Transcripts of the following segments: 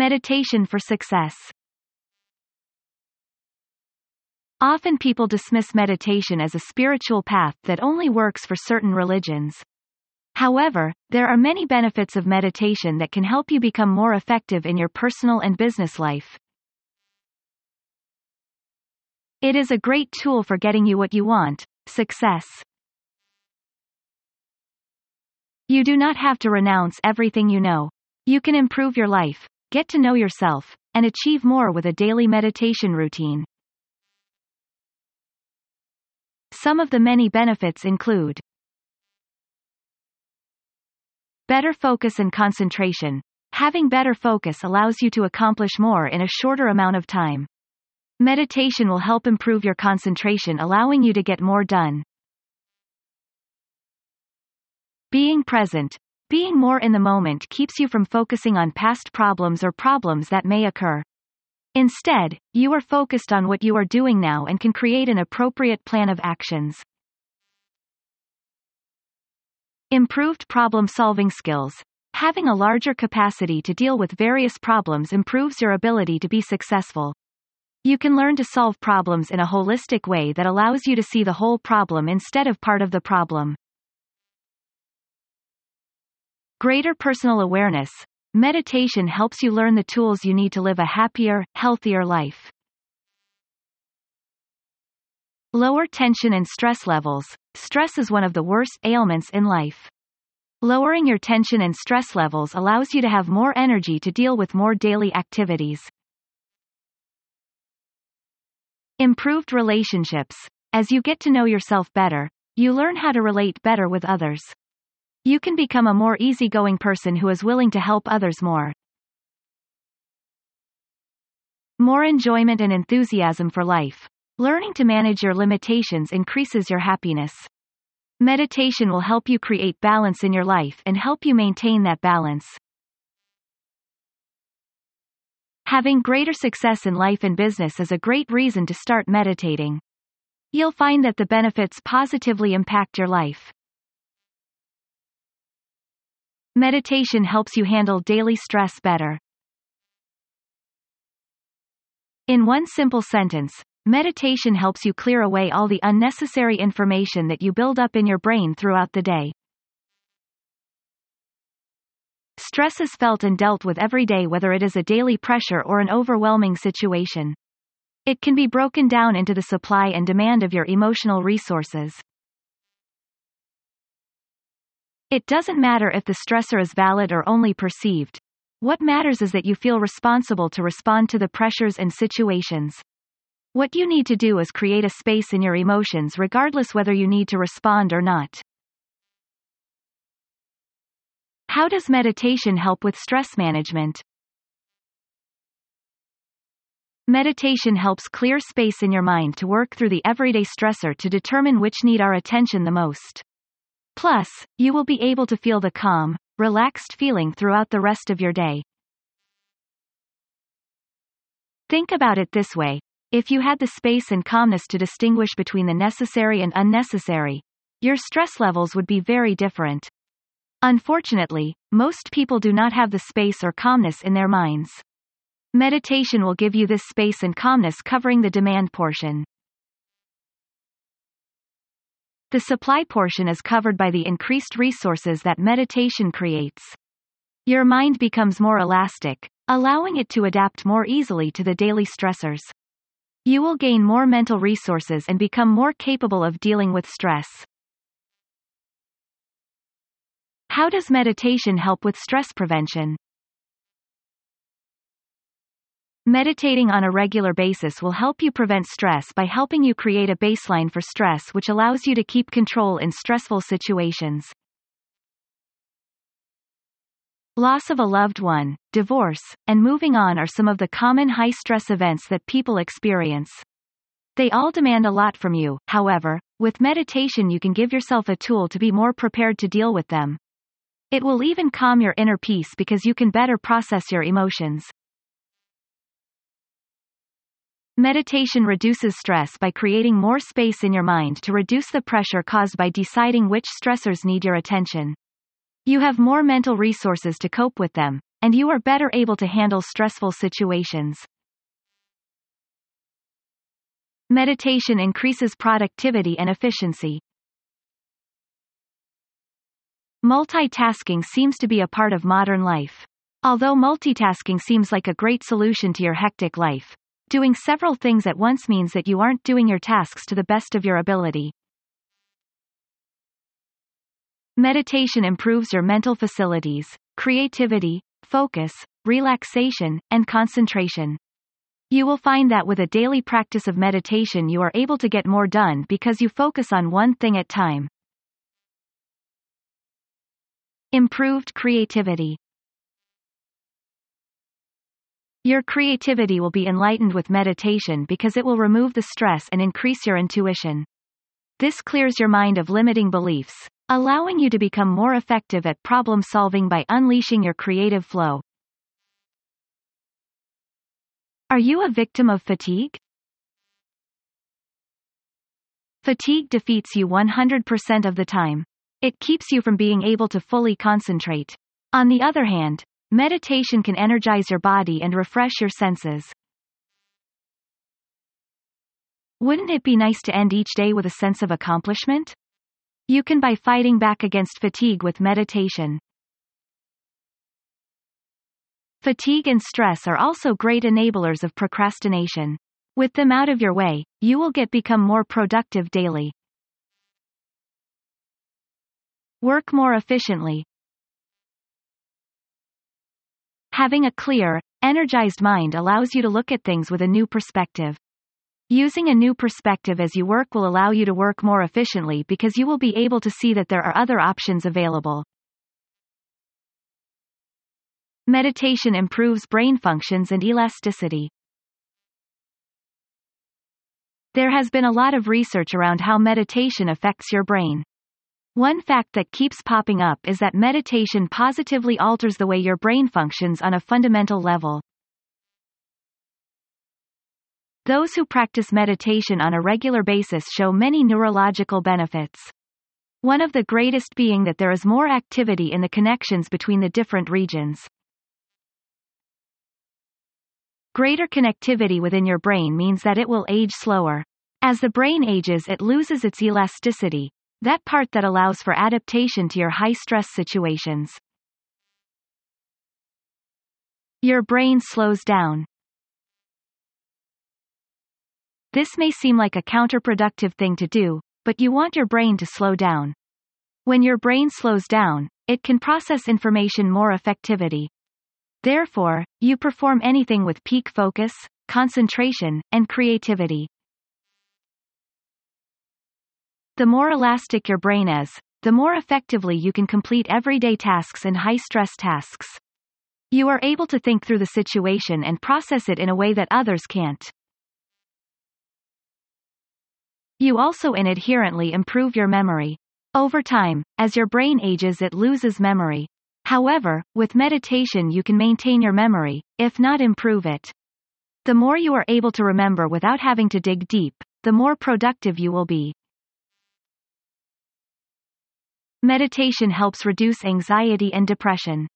Meditation for success. Often people dismiss meditation as a spiritual path that only works for certain religions. However, there are many benefits of meditation that can help you become more effective in your personal and business life. It is a great tool for getting you what you want, success. You do not have to renounce everything you know. You can improve your life, get to know yourself, and achieve more with a daily meditation routine. Some of the many benefits include Better focus and concentration. Having better focus allows you to accomplish more in a shorter amount of time. Meditation will help improve your concentration allowing you to get more done. Being present. Being more in the moment keeps you from focusing on past problems or problems that may occur. Instead, you are focused on what you are doing now and can create an appropriate plan of actions. Improved problem-solving skills. Having a larger capacity to deal with various problems improves your ability to be successful. You can learn to solve problems in a holistic way that allows you to see the whole problem instead of part of the problem. Greater personal awareness. Meditation helps you learn the tools you need to live a happier, healthier life. Lower tension and stress levels. Stress is one of the worst ailments in life. Lowering your tension and stress levels allows you to have more energy to deal with more daily activities. Improved relationships. As you get to know yourself better, you learn how to relate better with others. You can become a more easygoing person who is willing to help others more. More enjoyment and enthusiasm for life. Learning to manage your limitations increases your happiness. Meditation will help you create balance in your life and help you maintain that balance. Having greater success in life and business is a great reason to start meditating. You'll find that the benefits positively impact your life. Meditation helps you handle daily stress better. In one simple sentence, meditation helps you clear away all the unnecessary information that you build up in your brain throughout the day. Stress is felt and dealt with every day whether it is a daily pressure or an overwhelming situation. It can be broken down into the supply and demand of your emotional resources. It doesn't matter if the stressor is valid or only perceived. What matters is that you feel responsible to respond to the pressures and situations. What you need to do is create a space in your emotions regardless whether you need to respond or not. How does meditation help with stress management? Meditation helps clear space in your mind to work through the everyday stressor to determine which need our attention the most. Plus, you will be able to feel the calm, relaxed feeling throughout the rest of your day. Think about it this way. If you had the space and calmness to distinguish between the necessary and unnecessary, your stress levels would be very different. Unfortunately, most people do not have the space or calmness in their minds. Meditation will give you this space and calmness covering the demand portion. The supply portion is covered by the increased resources that meditation creates. Your mind becomes more elastic, allowing it to adapt more easily to the daily stressors. You will gain more mental resources and become more capable of dealing with stress. How does meditation help with stress prevention? Meditating on a regular basis will help you prevent stress by helping you create a baseline for stress which allows you to keep control in stressful situations. Loss of a loved one, divorce, and moving on are some of the common high-stress events that people experience. They all demand a lot from you, however, with meditation you can give yourself a tool to be more prepared to deal with them. It will even calm your inner peace because you can better process your emotions. Meditation reduces stress by creating more space in your mind to reduce the pressure caused by deciding which stressors need your attention. You have more mental resources to cope with them, and you are better able to handle stressful situations. Meditation increases productivity and efficiency. Multitasking seems to be a part of modern life. Although multitasking seems like a great solution to your hectic life, doing several things at once means that you aren't doing your tasks to the best of your ability. Meditation improves your mental facilities, creativity, focus, relaxation, and concentration. You will find that with a daily practice of meditation you are able to get more done because you focus on one thing at time. Improved creativity. Your creativity will be enlightened with meditation because it will remove the stress and increase your intuition. This clears your mind of limiting beliefs, allowing you to become more effective at problem solving by unleashing your creative flow. Are you a victim of fatigue? Fatigue defeats you 100% of the time. It keeps you from being able to fully concentrate. On the other hand, meditation can energize your body and refresh your senses. Wouldn't it be nice to end each day with a sense of accomplishment? You can by fighting back against fatigue with meditation. Fatigue and stress are also great enablers of procrastination. With them out of your way, you will get become more productive daily. Work more efficiently. Having a clear, energized mind allows you to look at things with a new perspective. Using a new perspective as you work will allow you to work more efficiently because you will be able to see that there are other options available. Meditation improves brain functions and elasticity. There has been a lot of research around how meditation affects your brain. One fact that keeps popping up is that meditation positively alters the way your brain functions on a fundamental level. Those who practice meditation on a regular basis show many neurological benefits. One of the greatest being that there is more activity in the connections between the different regions. Greater connectivity within your brain means that it will age slower. As the brain ages it loses its elasticity, that part that allows for adaptation to your high-stress situations. Your brain slows down. This may seem like a counterproductive thing to do, but you want your brain to slow down. When your brain slows down, it can process information more effectively. Therefore, you perform anything with peak focus, concentration, and creativity. The more elastic your brain is, the more effectively you can complete everyday tasks and high-stress tasks. You are able to think through the situation and process it in a way that others can't. You also inadherently improve your memory. Over time, as your brain ages it loses memory, However, with meditation you can maintain your memory, if not improve it. The more you are able to remember without having to dig deep, the more productive you will be. Meditation helps reduce anxiety and depression.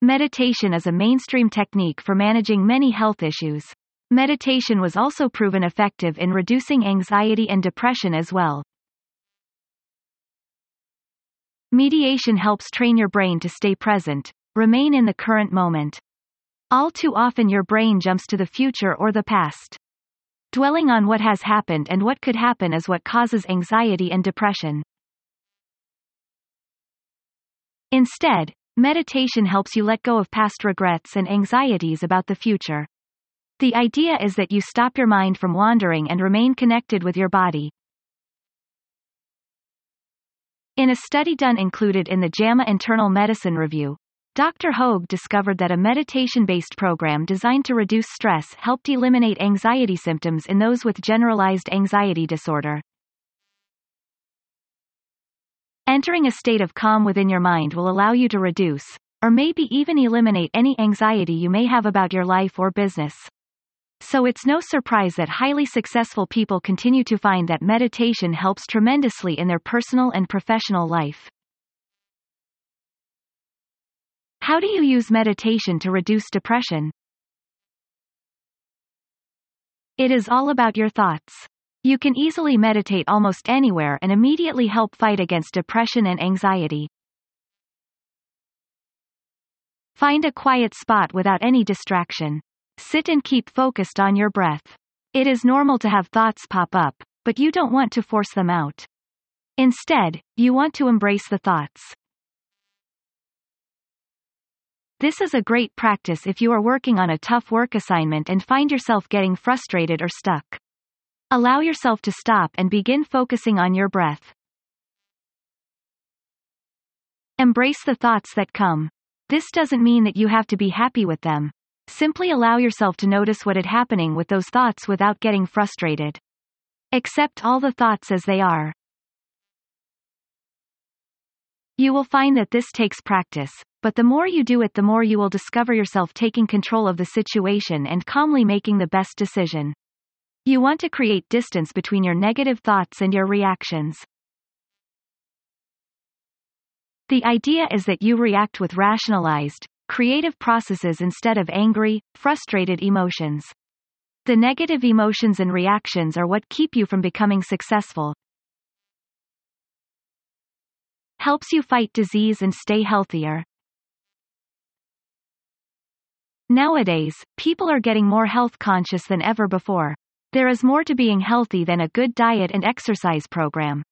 Meditation is a mainstream technique for managing many health issues. Meditation was also proven effective in reducing anxiety and depression as well. Mediation helps train your brain to stay present, remain in the current moment. All too often your brain jumps to the future or the past. Dwelling on what has happened and what could happen is what causes anxiety and depression. Instead, meditation helps you let go of past regrets and anxieties about the future. The idea is that you stop your mind from wandering and remain connected with your body, in a study done included in the JAMA Internal Medicine Review, Dr. Hoge discovered that a meditation-based program designed to reduce stress helped eliminate anxiety symptoms in those with generalized anxiety disorder. Entering a state of calm within your mind will allow you to reduce, or maybe even eliminate any anxiety you may have about your life or business. So it's no surprise that highly successful people continue to find that meditation helps tremendously in their personal and professional life. How do you use meditation to reduce depression? It is all about your thoughts. You can easily meditate almost anywhere and immediately help fight against depression and anxiety. Find a quiet spot without any distraction. Sit and keep focused on your breath. It is normal to have thoughts pop up, but you don't want to force them out. Instead, you want to embrace the thoughts. This is a great practice if you are working on a tough work assignment and find yourself getting frustrated or stuck. Allow yourself to stop and begin focusing on your breath. Embrace the thoughts that come. This doesn't mean that you have to be happy with them. Simply allow yourself to notice what is happening with those thoughts without getting frustrated. Accept all the thoughts as they are. You will find that this takes practice, but the more you do it the more you will discover yourself taking control of the situation and calmly making the best decision. You want to create distance between your negative thoughts and your reactions. The idea is that you react with rationalized, creative processes instead of angry, frustrated emotions. The negative emotions and reactions are what keep you from becoming successful. Helps you fight disease and stay healthier. Nowadays, people are getting more health conscious than ever before. There is more to being healthy than a good diet and exercise program.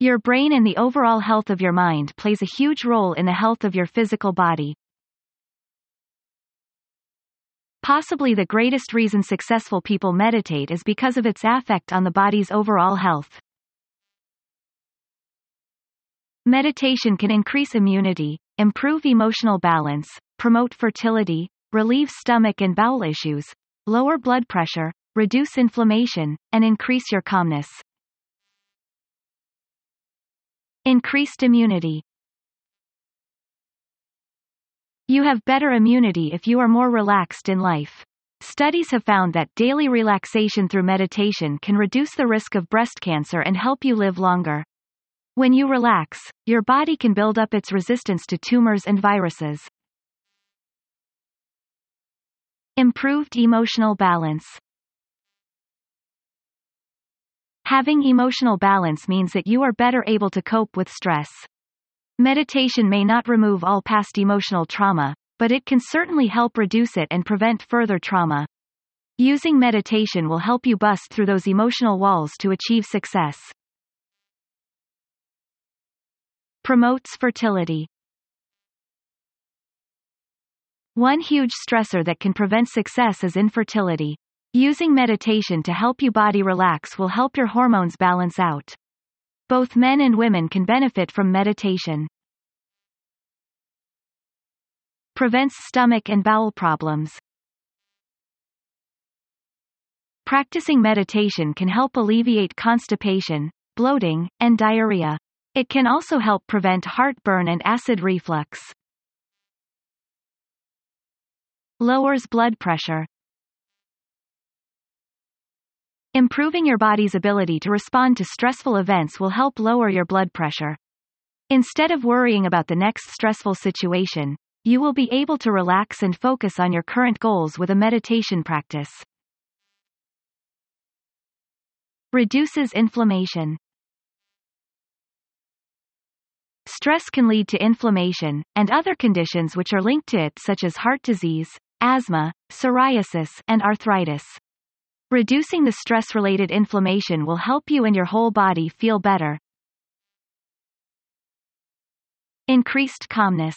Your brain and the overall health of your mind plays a huge role in the health of your physical body. Possibly the greatest reason successful people meditate is because of its effect on the body's overall health. Meditation can increase immunity, improve emotional balance, promote fertility, relieve stomach and bowel issues, lower blood pressure, reduce inflammation, and increase your calmness. Increased immunity. You have better immunity if you are more relaxed in life. Studies have found that daily relaxation through meditation can reduce the risk of breast cancer and help you live longer. When you relax, your body can build up its resistance to tumors and viruses. Improved emotional balance. Having emotional balance means that you are better able to cope with stress. Meditation may not remove all past emotional trauma, but it can certainly help reduce it and prevent further trauma. Using meditation will help you bust through those emotional walls to achieve success. Promotes fertility. One huge stressor that can prevent success is infertility. Using meditation to help you body relax will help your hormones balance out. Both men and women can benefit from meditation. Prevents stomach and bowel problems. Practicing meditation can help alleviate constipation, bloating, and diarrhea. It can also help prevent heartburn and acid reflux. Lowers blood pressure. Improving your body's ability to respond to stressful events will help lower your blood pressure. Instead of worrying about the next stressful situation, you will be able to relax and focus on your current goals with a meditation practice. Reduces inflammation. Stress can lead to inflammation, and other conditions which are linked to it such as heart disease, asthma, psoriasis, and arthritis. Reducing the stress-related inflammation will help you and your whole body feel better. Increased calmness.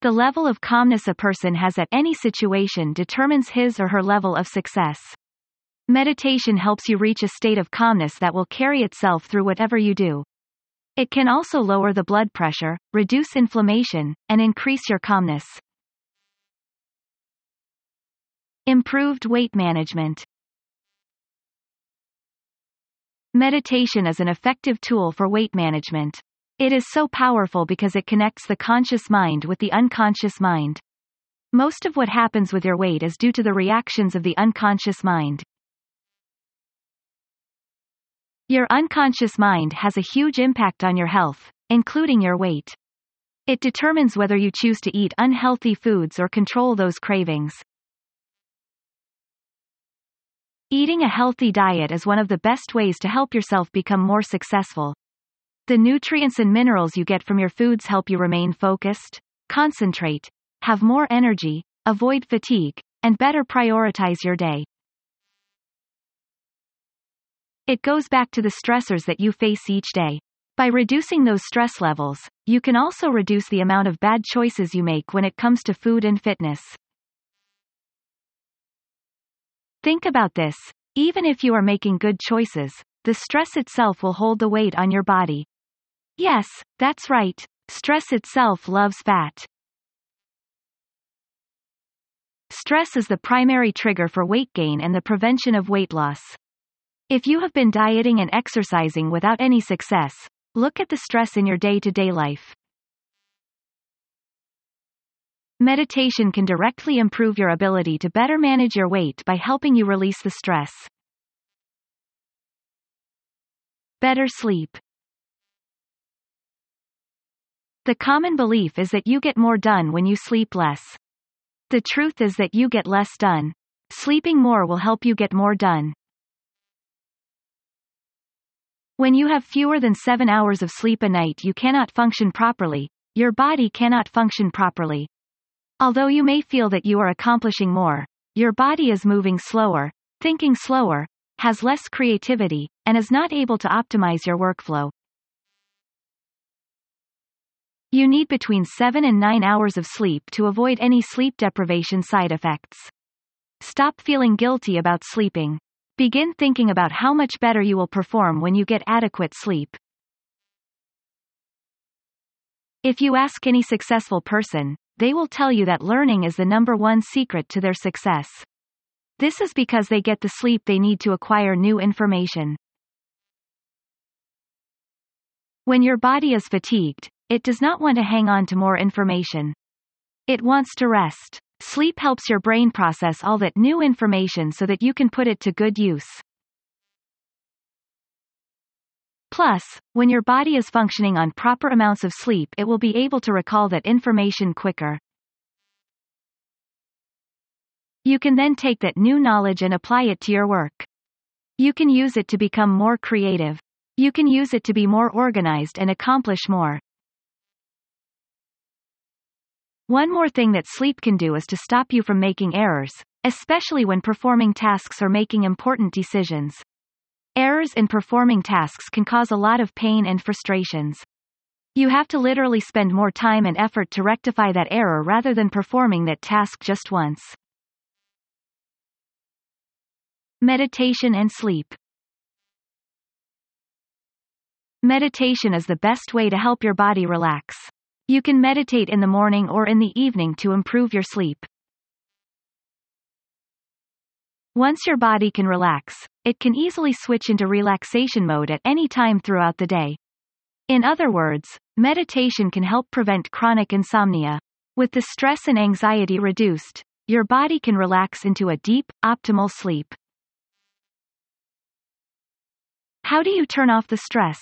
The level of calmness a person has at any situation determines his or her level of success. Meditation helps you reach a state of calmness that will carry itself through whatever you do. It can also lower the blood pressure, reduce inflammation, and increase your calmness. Improved weight management. Meditation is an effective tool for weight management. It is so powerful because it connects the conscious mind with the unconscious mind. Most of what happens with your weight is due to the reactions of the unconscious mind. Your unconscious mind has a huge impact on your health, including your weight. It determines whether you choose to eat unhealthy foods or control those cravings. Eating a healthy diet is one of the best ways to help yourself become more successful. The nutrients and minerals you get from your foods help you remain focused, concentrate, have more energy, avoid fatigue, and better prioritize your day. It goes back to the stressors that you face each day. By reducing those stress levels, you can also reduce the amount of bad choices you make when it comes to food and fitness. Think about this. Even if you are making good choices, the stress itself will hold the weight on your body. Yes, that's right. Stress itself loves fat. Stress is the primary trigger for weight gain and the prevention of weight loss. If you have been dieting and exercising without any success, look at the stress in your day-to-day life. Meditation can directly improve your ability to better manage your weight by helping you release the stress. Better sleep. The common belief is that you get more done when you sleep less. The truth is that you get less done. Sleeping more will help you get more done. When you have fewer than seven hours of sleep a night you cannot function properly, your body cannot function properly. Although you may feel that you are accomplishing more, your body is moving slower, thinking slower, has less creativity, and is not able to optimize your workflow. You need between 7 and 9 hours of sleep to avoid any sleep deprivation side effects. Stop feeling guilty about sleeping. Begin thinking about how much better you will perform when you get adequate sleep. If you ask any successful person, they will tell you that learning is the number one secret to their success. This is because they get the sleep they need to acquire new information. When your body is fatigued, it does not want to hang on to more information. It wants to rest. Sleep helps your brain process all that new information so that you can put it to good use. Plus, when your body is functioning on proper amounts of sleep it will be able to recall that information quicker. You can then take that new knowledge and apply it to your work. You can use it to become more creative. You can use it to be more organized and accomplish more. One more thing that sleep can do is to stop you from making errors, especially when performing tasks or making important decisions. Errors in performing tasks can cause a lot of pain and frustrations. You have to literally spend more time and effort to rectify that error rather than performing that task just once. Meditation and sleep. Meditation is the best way to help your body relax. You can meditate in the morning or in the evening to improve your sleep. Once your body can relax, it can easily switch into relaxation mode at any time throughout the day. In other words, meditation can help prevent chronic insomnia. With the stress and anxiety reduced, your body can relax into a deep, optimal sleep. How do you turn off the stress?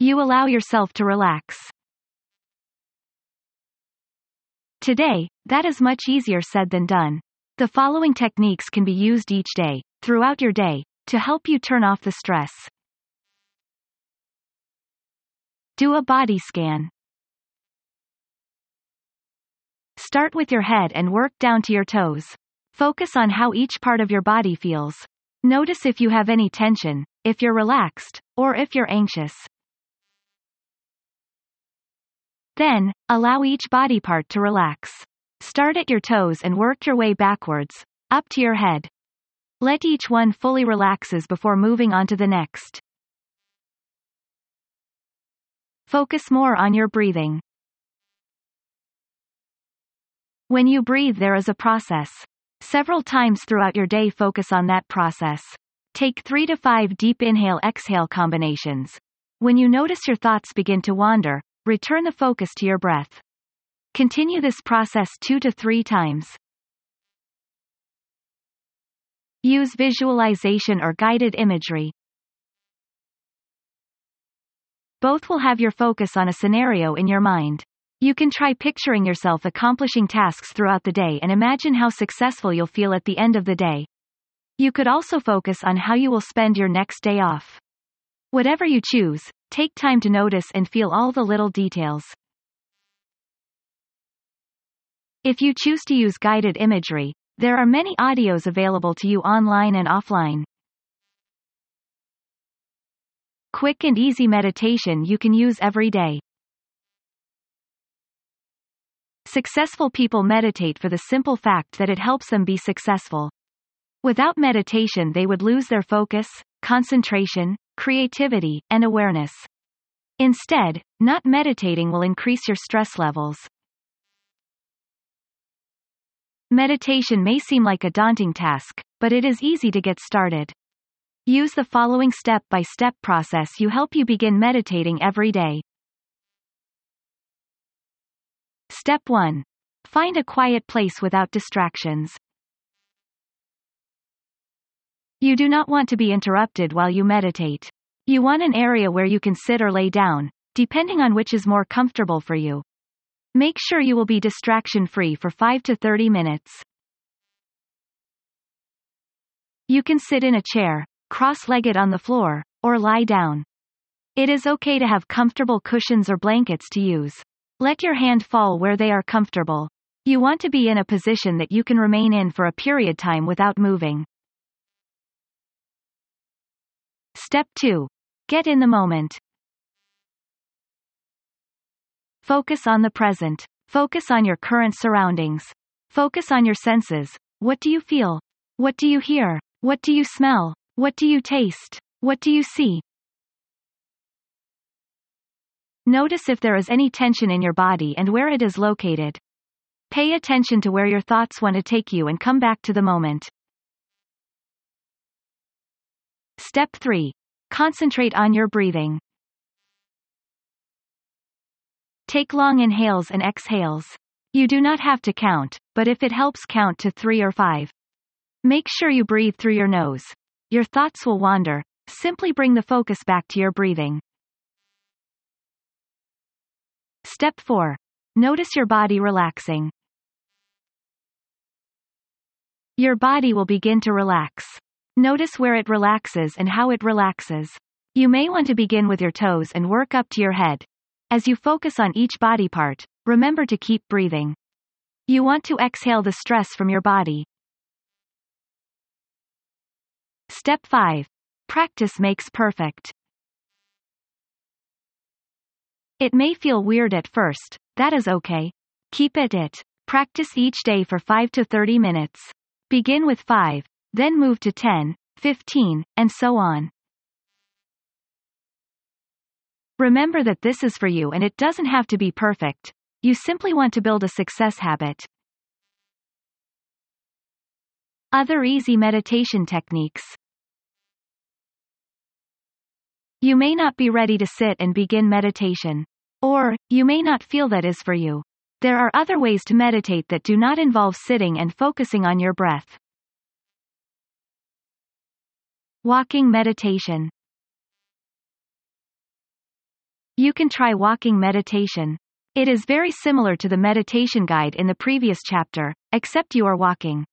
You allow yourself to relax. Today, that is much easier said than done. The following techniques can be used each day, throughout your day, to help you turn off the stress. Do a body scan. Start with your head and work down to your toes. Focus on how each part of your body feels. Notice if you have any tension, if you're relaxed, or if you're anxious. Then, allow each body part to relax. Start at your toes and work your way backwards, up to your head. Let each one fully relaxes before moving on to the next. Focus more on your breathing. When you breathe there is a process. Several times throughout your day focus on that process. Take 3 to 5 deep inhale-exhale combinations. When you notice your thoughts begin to wander, Return the focus to your breath. Continue this process two to three times. Use visualization or guided imagery. Both will have your focus on a scenario in your mind. You can try picturing yourself accomplishing tasks throughout the day and imagine how successful you'll feel at the end of the day. You could also focus on how you will spend your next day off. Whatever you choose, take time to notice and feel all the little details. If you choose to use guided imagery, there are many audios available to you online and offline. Quick and easy meditation you can use every day. Successful people meditate for the simple fact that it helps them be successful. Without meditation they would lose their focus, concentration, creativity, and awareness. Instead, not meditating will increase your stress levels. Meditation may seem like a daunting task, but it is easy to get started. Use the following step-by-step process you help you begin meditating every day. Step 1. Find a quiet place without distractions. You do not want to be interrupted while you meditate. You want an area where you can sit or lay down, depending on which is more comfortable for you. Make sure you will be distraction-free for 5 to 30 minutes. You can sit in a chair, cross-legged on the floor, or lie down. It is okay to have comfortable cushions or blankets to use. Let your hand fall where they are comfortable. You want to be in a position that you can remain in for a period of time without moving. Step 2. Get in the moment. Focus on the present. Focus on your current surroundings. Focus on your senses. What do you feel? What do you hear? What do you smell? What do you taste? What do you see? Notice if there is any tension in your body and where it is located. Pay attention to where your thoughts want to take you and come back to the moment. Step 3. Concentrate on your breathing. Take long inhales and exhales. You do not have to count, but if it helps count to 3 or 5. Make sure you breathe through your nose. Your thoughts will wander. Simply bring the focus back to your breathing. Step 4. Notice your body relaxing. Your body will begin to relax. Notice where it relaxes and how it relaxes. You may want to begin with your toes and work up to your head. As you focus on each body part, remember to keep breathing. You want to exhale the stress from your body. Step 5. Practice makes perfect. It may feel weird at first, that is okay. Keep it it. Practice each day for 5 to 30 minutes. Begin with 5, then move to 10, 15, and so on. Remember that this is for you and it doesn't have to be perfect. You simply want to build a success habit. Other easy meditation techniques. You may not be ready to sit and begin meditation. Or, you may not feel that is for you. There are other ways to meditate that do not involve sitting and focusing on your breath. Walking meditation. You can try walking meditation. It is very similar to the meditation guide in the previous chapter, except you are walking.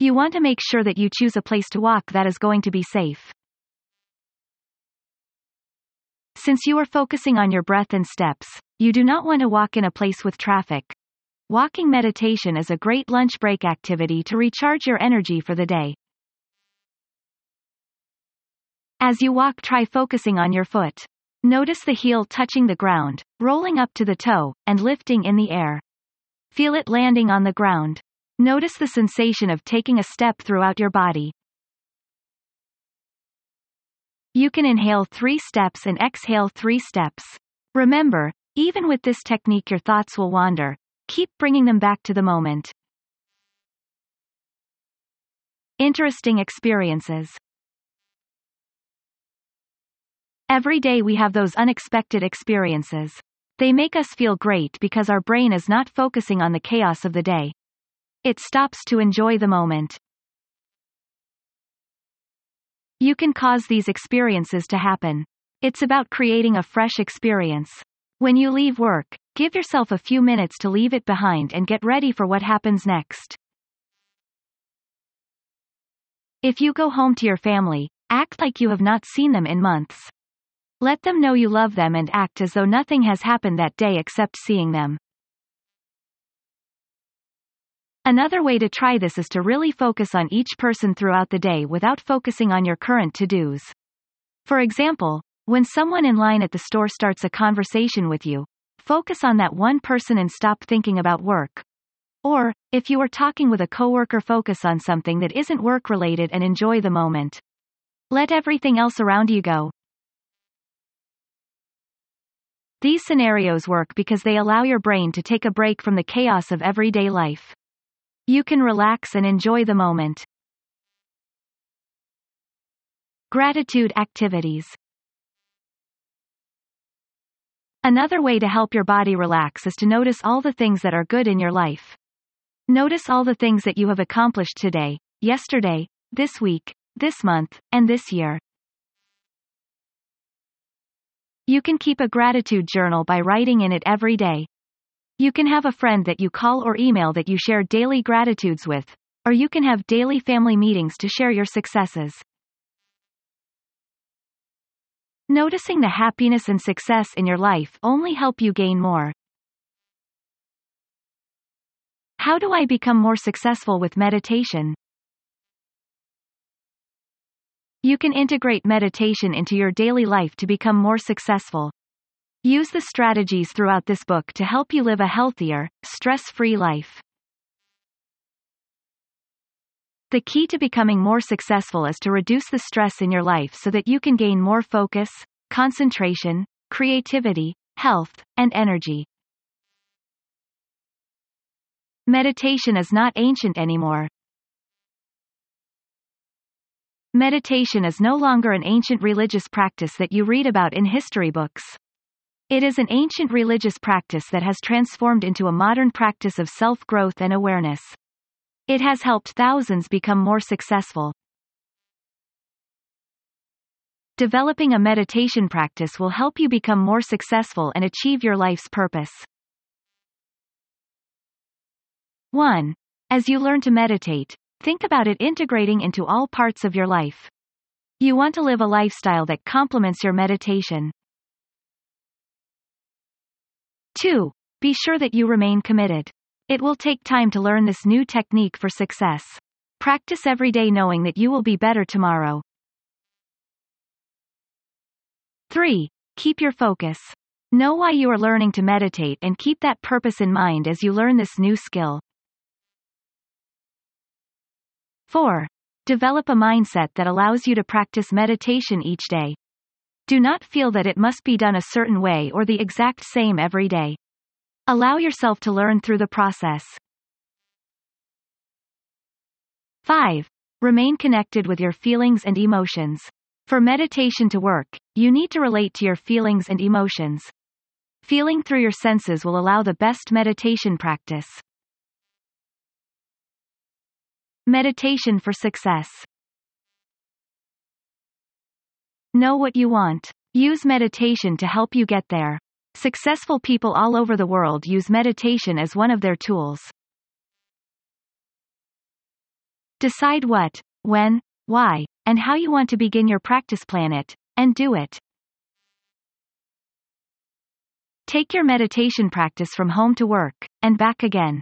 You want to make sure that you choose a place to walk that is going to be safe. Since you are focusing on your breath and steps, you do not want to walk in a place with traffic. Walking meditation is a great lunch break activity to recharge your energy for the day. As you walk try focusing on your foot. Notice the heel touching the ground, rolling up to the toe, and lifting in the air. Feel it landing on the ground. Notice the sensation of taking a step throughout your body. You can inhale three steps and exhale three steps. Remember, even with this technique your thoughts will wander. Keep bringing them back to the moment. Interesting experiences. Every day we have those unexpected experiences. They make us feel great because our brain is not focusing on the chaos of the day. It stops to enjoy the moment. You can cause these experiences to happen. It's about creating a fresh experience. When you leave work, give yourself a few minutes to leave it behind and get ready for what happens next. If you go home to your family, act like you have not seen them in months. Let them know you love them and act as though nothing has happened that day except seeing them. Another way to try this is to really focus on each person throughout the day without focusing on your current to-dos. For example, when someone in line at the store starts a conversation with you, focus on that one person and stop thinking about work. Or, if you are talking with a coworker focus on something that isn't work related and enjoy the moment. Let everything else around you go. These scenarios work because they allow your brain to take a break from the chaos of everyday life. You can relax and enjoy the moment. Gratitude activities Another way to help your body relax is to notice all the things that are good in your life. Notice all the things that you have accomplished today, yesterday, this week, this month, and this year. You can keep a gratitude journal by writing in it every day. You can have a friend that you call or email that you share daily gratitudes with, or you can have daily family meetings to share your successes. Noticing the happiness and success in your life only help you gain more. How do I become more successful with meditation? You can integrate meditation into your daily life to become more successful. Use the strategies throughout this book to help you live a healthier, stress-free life. The key to becoming more successful is to reduce the stress in your life so that you can gain more focus, concentration, creativity, health, and energy. Meditation is not ancient anymore. Meditation is no longer an ancient religious practice that you read about in history books. It is an ancient religious practice that has transformed into a modern practice of self-growth and awareness. It has helped thousands become more successful. Developing a meditation practice will help you become more successful and achieve your life's purpose. 1. As you learn to meditate, think about it integrating into all parts of your life. You want to live a lifestyle that complements your meditation. 2. Be sure that you remain committed. It will take time to learn this new technique for success. Practice every day knowing that you will be better tomorrow. 3. Keep your focus. Know why you are learning to meditate and keep that purpose in mind as you learn this new skill. 4. Develop a mindset that allows you to practice meditation each day. Do not feel that it must be done a certain way or the exact same every day. Allow yourself to learn through the process. 5. Remain connected with your feelings and emotions. For meditation to work, you need to relate to your feelings and emotions. Feeling through your senses will allow the best meditation practice. Meditation for success. Know what you want. Use meditation to help you get there. Successful people all over the world use meditation as one of their tools. Decide what, when, why, and how you want to begin your practice plan it, and do it. Take your meditation practice from home to work, and back again.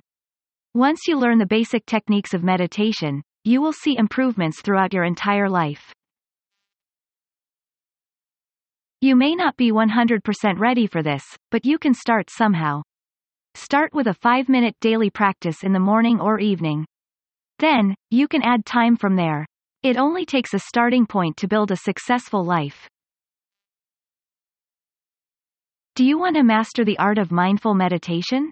Once you learn the basic techniques of meditation, you will see improvements throughout your entire life. You may not be 100% ready for this, but you can start somehow. Start with a 5-minute daily practice in the morning or evening. Then, you can add time from there. It only takes a starting point to build a successful life. Do you want to master the art of mindful meditation?